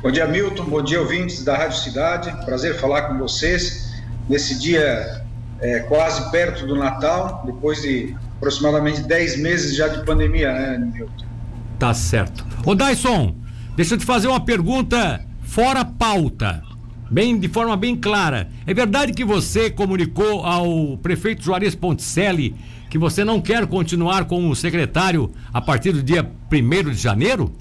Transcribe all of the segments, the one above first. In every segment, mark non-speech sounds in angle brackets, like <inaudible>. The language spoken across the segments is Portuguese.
Bom dia, Milton. Bom dia, ouvintes da Rádio Cidade. Prazer falar com vocês nesse dia é, quase perto do Natal, depois de aproximadamente 10 meses já de pandemia, né, Milton? Tá certo. Ô, Dyson, deixa eu te fazer uma pergunta fora pauta. Bem, de forma bem clara. É verdade que você comunicou ao prefeito Juarez Ponticelli que você não quer continuar como secretário a partir do dia 1 de janeiro?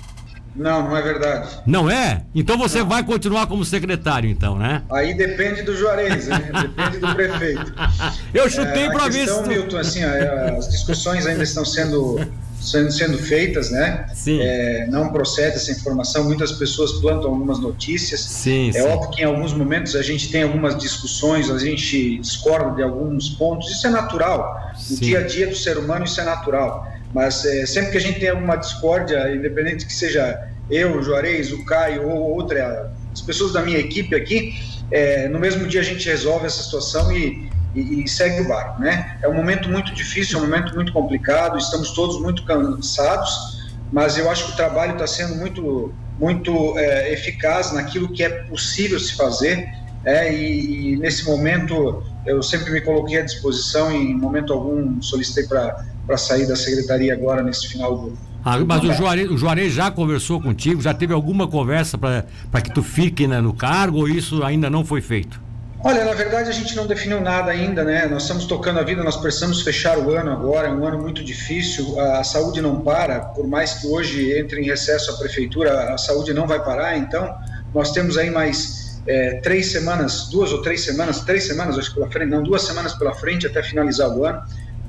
Não, não é verdade. Não é? Então você não. vai continuar como secretário, então, né? Aí depende do Juarez, né? depende do prefeito. <laughs> Eu chutei é, para ver se. Milton, assim, as discussões ainda estão sendo sendo, sendo feitas, né? Sim. É, não procede essa informação. Muitas pessoas plantam algumas notícias. Sim, é sim. óbvio que em alguns momentos a gente tem algumas discussões, a gente discorda de alguns pontos. Isso é natural. No sim. dia a dia do ser humano, isso é natural. Mas é, sempre que a gente tem alguma discórdia, independente que seja eu, o Juarez, o Caio ou outra, as pessoas da minha equipe aqui, é, no mesmo dia a gente resolve essa situação e, e, e, segue o barco, né? É um momento muito difícil, é um momento muito complicado, estamos todos muito cansados, mas eu acho que o trabalho está sendo muito, muito é, eficaz naquilo que é possível se fazer, é, e, e, nesse momento eu sempre me coloquei à disposição, em momento algum solicitei para sair da secretaria agora nesse final do, ah, mas o Juarez, o Juarez já conversou contigo? Já teve alguma conversa para que tu fique né, no cargo ou isso ainda não foi feito? Olha, na verdade a gente não definiu nada ainda, né? Nós estamos tocando a vida, nós precisamos fechar o ano agora, é um ano muito difícil, a saúde não para, por mais que hoje entre em recesso a prefeitura, a saúde não vai parar, então nós temos aí mais é, três semanas, duas ou três semanas, três semanas acho que pela frente, não, duas semanas pela frente até finalizar o ano,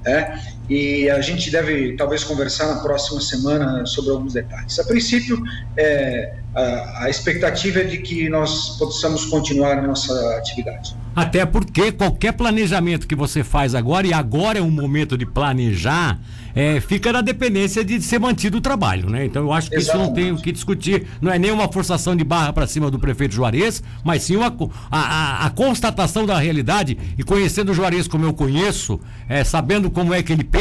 é, e a gente deve talvez conversar na próxima semana sobre alguns detalhes. A princípio, é, a, a, expectativa é de que nós possamos continuar a nossa atividade. Até porque qualquer planejamento que você faz agora, e agora é um momento de planejar, é, fica na dependência de ser mantido o trabalho, né? Então eu acho que Exatamente. isso não tem o que discutir. Não é nenhuma forçação de barra para cima do prefeito Juarez, mas sim uma, a, a, a, constatação da realidade. E conhecendo o Juarez como eu conheço, é, sabendo como é que ele pensa,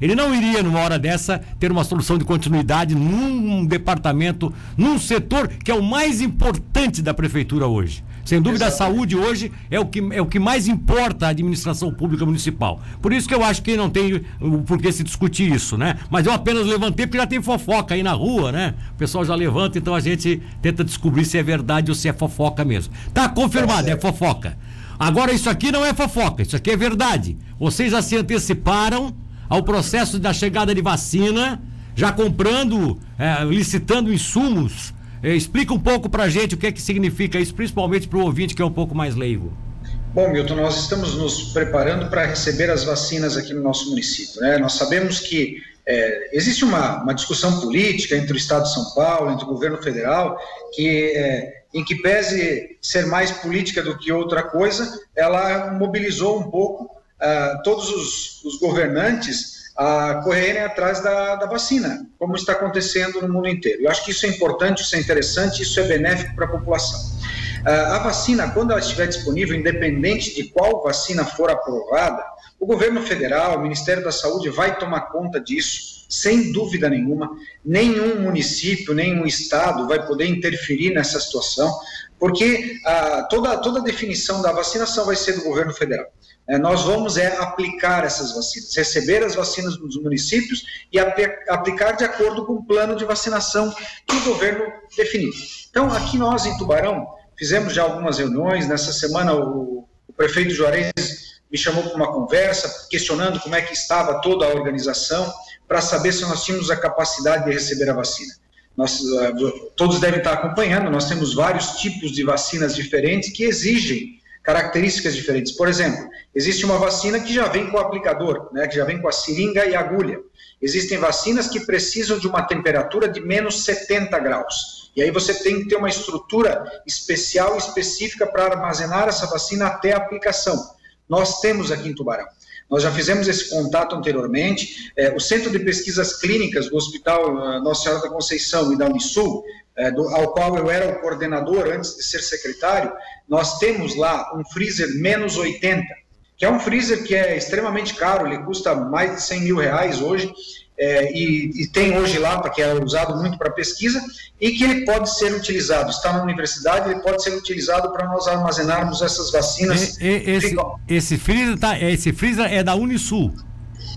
ele não iria, numa hora dessa, ter uma solução de continuidade num departamento, num setor que é o mais importante da prefeitura hoje. Sem dúvida, a saúde hoje é o, que, é o que mais importa a administração pública municipal. Por isso que eu acho que não tem o porquê se discutir isso, né? Mas eu apenas levantei porque já tem fofoca aí na rua, né? O pessoal já levanta, então a gente tenta descobrir se é verdade ou se é fofoca mesmo. Tá confirmado, é fofoca. Agora, isso aqui não é fofoca, isso aqui é verdade. Vocês já se anteciparam ao processo da chegada de vacina, já comprando, é, licitando insumos é, explica um pouco para a gente o que é que significa isso, principalmente para o ouvinte que é um pouco mais leigo. Bom, Milton, nós estamos nos preparando para receber as vacinas aqui no nosso município. Né? Nós sabemos que é, existe uma, uma, discussão política entre o Estado de São Paulo, entre o governo federal, que é, em que pese ser mais política do que outra coisa, ela mobilizou um pouco uh, todos os, os governantes a correrem atrás da, da, vacina, como está acontecendo no mundo inteiro. Eu acho que isso é importante, isso é interessante, isso é benéfico para a população. Uh, a vacina, quando ela estiver disponível, independente de qual vacina for aprovada, o governo federal, o Ministério da Saúde vai tomar conta disso, sem dúvida nenhuma. Nenhum município, nenhum estado vai poder interferir nessa situação, porque toda, toda a definição da vacinação vai ser do governo federal. É, nós vamos é aplicar essas vacinas, receber as vacinas dos municípios e aplicar de acordo com o plano de vacinação que o governo definiu. Então, aqui nós em Tubarão fizemos já algumas reuniões. Nessa semana, o, o prefeito Juarez me chamou para uma conversa, questionando como é que estava toda a organização, para saber se nós tínhamos a capacidade de receber a vacina. Nós, eh, todos devem estar acompanhando, nós temos vários tipos de vacinas diferentes que exigem características diferentes. Por exemplo, existe uma vacina que já vem com o aplicador, né, que já vem com a seringa e a agulha. Existem vacinas que precisam de uma temperatura de menos 70 graus. E aí você tem que ter uma estrutura especial, específica para armazenar essa vacina até a aplicação. Nós temos aqui em Tubarão. Nós já fizemos esse contato anteriormente. É, o Centro de Pesquisas Clínicas do Hospital uh, Nossa Senhora da Conceição e da Unisul, é, do, ao qual eu era o coordenador antes de ser secretário, nós temos lá um freezer menos 80, que é um freezer que é extremamente caro, ele custa mais de 100 mil reais hoje, é, e, e, tem hoje lá, porque é usado muito para pesquisa, e que ele pode ser utilizado, está na universidade, ele pode ser utilizado para nós armazenarmos essas vacinas. E, e, esse, esse, freezer tá, esse freezer é da Unisul?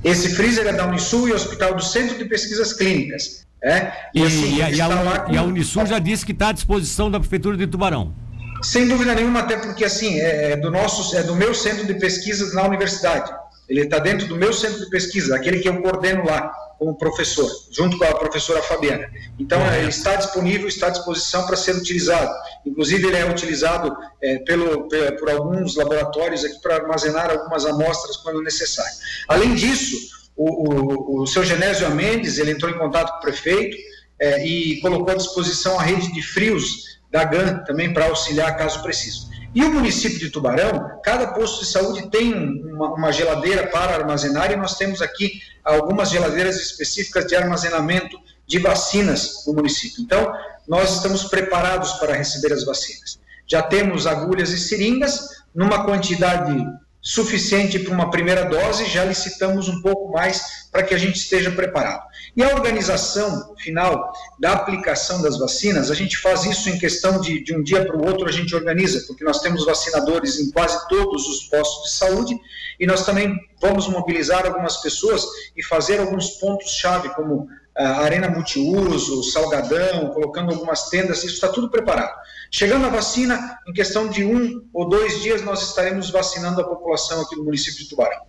Esse freezer é da Unisul e Hospital do Centro de Pesquisas Clínicas. É? E, assim, e, a, com... e, a, Unisul já disse que está à disposição da Prefeitura de Tubarão. Sem dúvida nenhuma, até porque assim, é, é do nosso, é do meu centro de pesquisas na universidade. Ele está dentro do meu centro de pesquisa, aquele que eu coordeno lá como professor, junto com a professora Fabiana. Então, é. ele está disponível, está à disposição para ser utilizado. Inclusive, ele é utilizado é, pelo, por alguns laboratórios aqui para armazenar algumas amostras quando necessário. Além disso, o, o, o seu Genésio Mendes, ele entrou em contato com o prefeito é, e colocou à disposição a rede de frios da GAN também para auxiliar caso preciso. E o município de Tubarão, cada posto de saúde tem uma, uma, geladeira para armazenar e nós temos aqui algumas geladeiras específicas de armazenamento de vacinas no município. Então, nós estamos preparados para receber as vacinas. Já temos agulhas e seringas numa quantidade suficiente para uma primeira dose, já licitamos um pouco mais para que a gente esteja preparado. E a organização final da aplicação das vacinas, a gente faz isso em questão de, de um dia para o outro, a gente organiza, porque nós temos vacinadores em quase todos os postos de saúde e nós também vamos mobilizar algumas pessoas e fazer alguns pontos-chave, como a arena multiuso, salgadão, colocando algumas tendas, isso está tudo preparado. Chegando a vacina, em questão de um ou dois dias, nós estaremos vacinando a população aqui no município de Tubarão.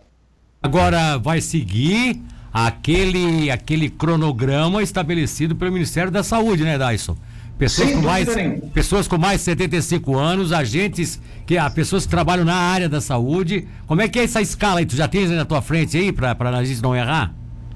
Agora vai seguir aquele, aquele cronograma estabelecido pelo Ministério da Saúde, né, Dyson? Pessoas com, mais, pessoas com mais de 75 anos, agentes, que há pessoas que trabalham na área da saúde. Como é que é essa escala aí? Tu já tens aí na tua frente aí, para a gente não errar?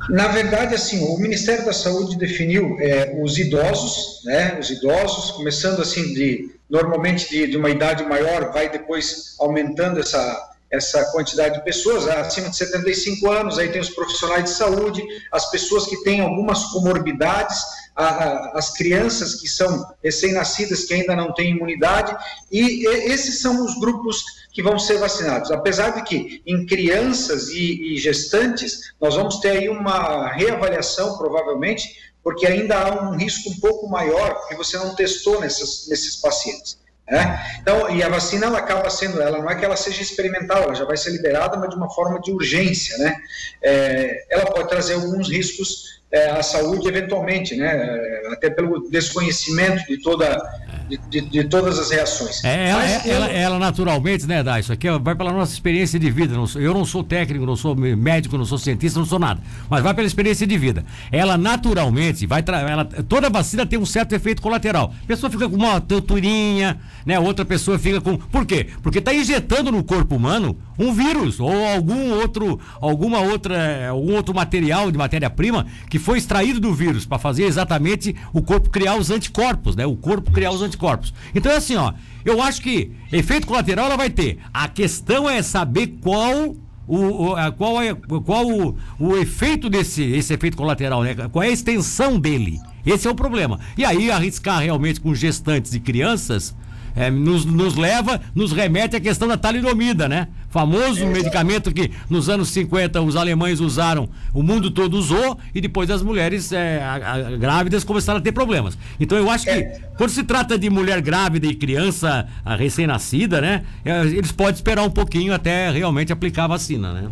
Na verdade, assim, o Ministério da Saúde definiu é, os idosos, né, os idosos, começando assim de, normalmente de, de uma idade maior, vai depois aumentando essa, essa quantidade de pessoas, acima de 75 anos, aí tem os profissionais de saúde, as pessoas que têm algumas comorbidades, a, a, as crianças que são recém-nascidas, que ainda não têm imunidade, e, e esses são os grupos que vão ser vacinados. Apesar de que em crianças e, e gestantes, nós vamos ter aí uma reavaliação, provavelmente, porque ainda há um risco um pouco maior, porque você não testou nessas, nesses pacientes. Né? Então, e a vacina ela acaba sendo, ela não é que ela seja experimental, ela já vai ser liberada, mas de uma forma de urgência, né? É, ela pode trazer alguns riscos é, à saúde eventualmente, né? É, até pelo desconhecimento de toda de, de, de, todas as reações. É, ela, Mas, ela, ela, naturalmente, né, Dá, isso aqui vai pela nossa experiência de vida. Eu não sou técnico, não sou médico, não sou cientista, não sou nada. Mas vai pela experiência de vida. Ela naturalmente vai. Ela, toda vacina tem um certo efeito colateral. A pessoa fica com uma tonturinha, né? Outra pessoa fica com. Por quê? Porque está injetando no corpo humano um vírus ou algum outro, alguma outra, algum outro material de matéria-prima que foi extraído do vírus para fazer exatamente o corpo criar os anticorpos, né? O corpo criar os anticorpos. Então é assim, ó. Eu acho que efeito colateral ela vai ter. A questão é saber qual o, o, qual é qual o, o efeito desse esse efeito colateral, né? Qual é a extensão dele? Esse é o problema. E aí arriscar realmente com gestantes e crianças é, nos, nos leva, nos remete à questão da talidomida, né? Famoso é, medicamento que nos anos 50 os alemães usaram, o mundo todo usou e depois as mulheres é, a, a, grávidas começaram a ter problemas. Então eu acho que é. quando se trata de mulher grávida e criança recém-nascida, né? É, eles podem esperar um pouquinho até realmente aplicar a vacina, né?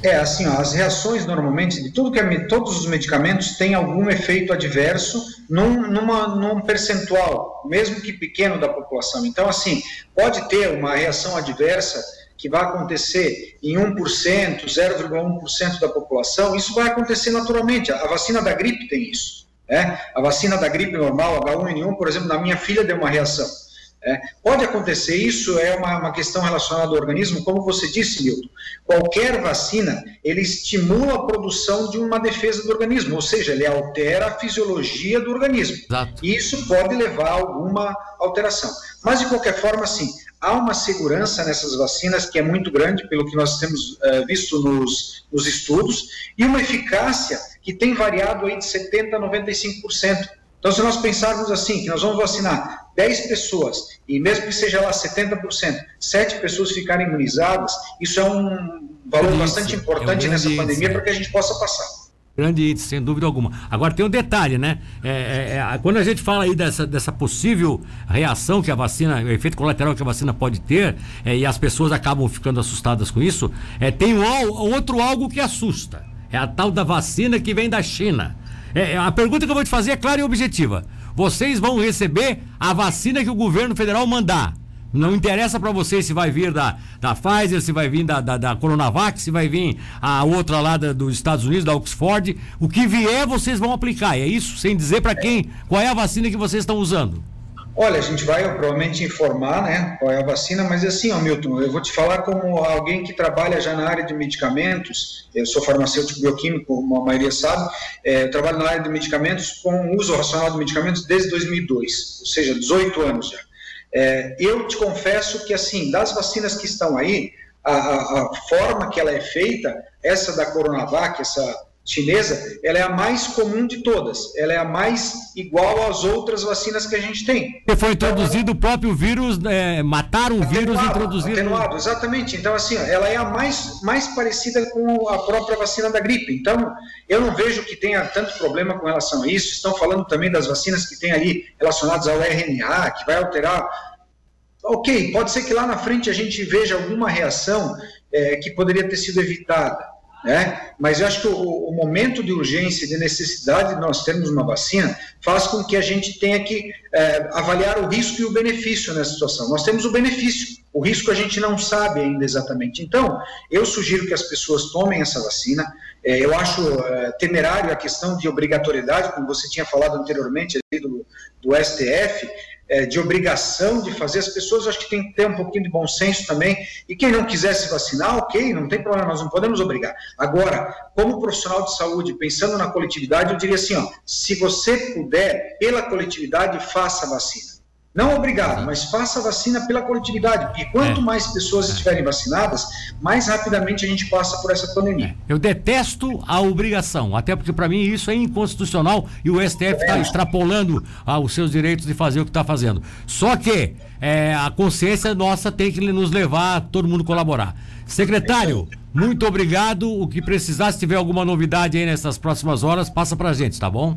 É, assim, ó, as reações normalmente de tudo que é, todos os medicamentos têm algum efeito adverso num, numa, num percentual, mesmo que pequeno da população. Então, assim, pode ter uma reação adversa que vai acontecer em 1%, 0,1% da população, isso vai acontecer naturalmente. A vacina da gripe tem isso. Né? A vacina da gripe normal, H1N1, por exemplo, na minha filha deu uma reação. É, pode acontecer, isso é uma, uma, questão relacionada ao organismo, como você disse, Milton. Qualquer vacina, ele estimula a produção de uma defesa do organismo, ou seja, ele altera a fisiologia do organismo. Exato. E isso pode levar a alguma alteração. Mas, de qualquer forma, sim, há uma segurança nessas vacinas que é muito grande, pelo que nós temos uh, visto nos, nos estudos, e uma eficácia que tem variado aí de 70% a 95%. Então, se nós pensarmos assim, que nós vamos vacinar 10 pessoas, e mesmo que seja lá 70%, 7 pessoas ficarem imunizadas, isso é um valor isso, bastante importante é nessa pandemia para que a gente possa passar. Grande índice, sem dúvida alguma. Agora tem um detalhe, né? É, é, é, quando a gente fala aí dessa, dessa possível reação que a vacina, o efeito colateral que a vacina pode ter, é, e as pessoas acabam ficando assustadas com isso, é, tem um, outro algo que assusta. É a tal da vacina que vem da China. É, a pergunta que eu vou te fazer é clara e objetiva. Vocês vão receber a vacina que o governo federal mandar. Não interessa para vocês se vai vir da, da Pfizer, se vai vir da, da, da Coronavac, se vai vir a outra lá da, dos Estados Unidos, da Oxford. O que vier, vocês vão aplicar. É isso? Sem dizer para quem qual é a vacina que vocês estão usando. Olha, a gente vai provavelmente informar né, qual é a vacina, mas assim, ó, Milton, eu vou te falar como alguém que trabalha já na área de medicamentos, eu sou farmacêutico bioquímico, como a maioria sabe, é, eu trabalho na área de medicamentos com uso racional de medicamentos desde 2002, ou seja, 18 anos já. É, eu te confesso que, assim, das vacinas que estão aí, a, a, a, forma que ela é feita, essa da Coronavac, essa chinesa, ela é a mais comum de todas. Ela é a mais igual às outras vacinas que a gente tem. E foi introduzido o próprio vírus, é, mataram o vírus e introduziram. Atenuado, exatamente. Então, assim, ela é a mais, mais parecida com a própria vacina da gripe. Então, eu não vejo que tenha tanto problema com relação a isso. Estão falando também das vacinas que tem ali relacionadas ao RNA, que vai alterar. Ok, pode ser que lá na frente a gente veja alguma reação é, que poderia ter sido evitada. Né? Mas eu acho que o, o, momento de urgência, de necessidade de nós termos uma vacina, faz com que a gente tenha que é, avaliar o risco e o benefício nessa situação. Nós temos o benefício, o risco a gente não sabe ainda exatamente. Então, eu sugiro que as pessoas tomem essa vacina. É, eu acho é, temerário a questão de obrigatoriedade, como você tinha falado anteriormente do, do STF é, de obrigação de fazer, as pessoas acho que tem que ter um pouquinho de bom senso também. E quem não quiser se vacinar, ok, não tem problema, nós não podemos obrigar. Agora, como profissional de saúde, pensando na coletividade, eu diria assim: ó, se você puder, pela coletividade, faça a vacina. Não obrigado, mas faça a vacina pela coletividade, porque quanto é. mais pessoas estiverem vacinadas, mais rapidamente a gente passa por essa pandemia. É. Eu detesto a obrigação, até porque para mim isso é inconstitucional e o STF está é. extrapolando ah, os seus direitos de fazer o que está fazendo. Só que é, a consciência nossa tem que nos levar a todo mundo colaborar. Secretário, muito obrigado. O que precisar, se tiver alguma novidade aí nessas próximas horas, passa para a gente, tá bom?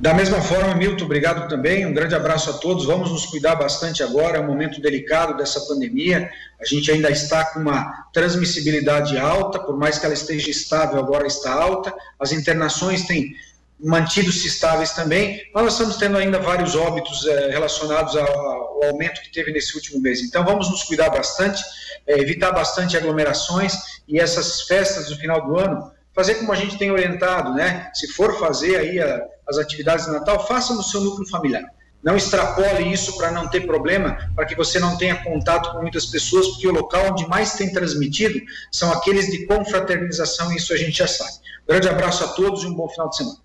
Da mesma forma, Milton, obrigado também. Um grande abraço a todos. Vamos nos cuidar bastante agora, é um momento delicado dessa pandemia. A gente ainda está com uma transmissibilidade alta, por mais que ela esteja estável, agora está alta. As internações têm mantido-se estáveis também, mas nós estamos tendo ainda vários óbitos é, relacionados ao, aumento que teve nesse último mês. Então, vamos nos cuidar bastante, é, evitar bastante aglomerações e essas festas do final do ano fazer como a gente tem orientado, né? Se for fazer aí a, as atividades de Natal, faça no seu núcleo familiar. Não extrapole isso para não ter problema, para que você não tenha contato com muitas pessoas, porque o local onde mais tem transmitido são aqueles de confraternização, e isso a gente já sabe. grande abraço a todos e um bom final de semana.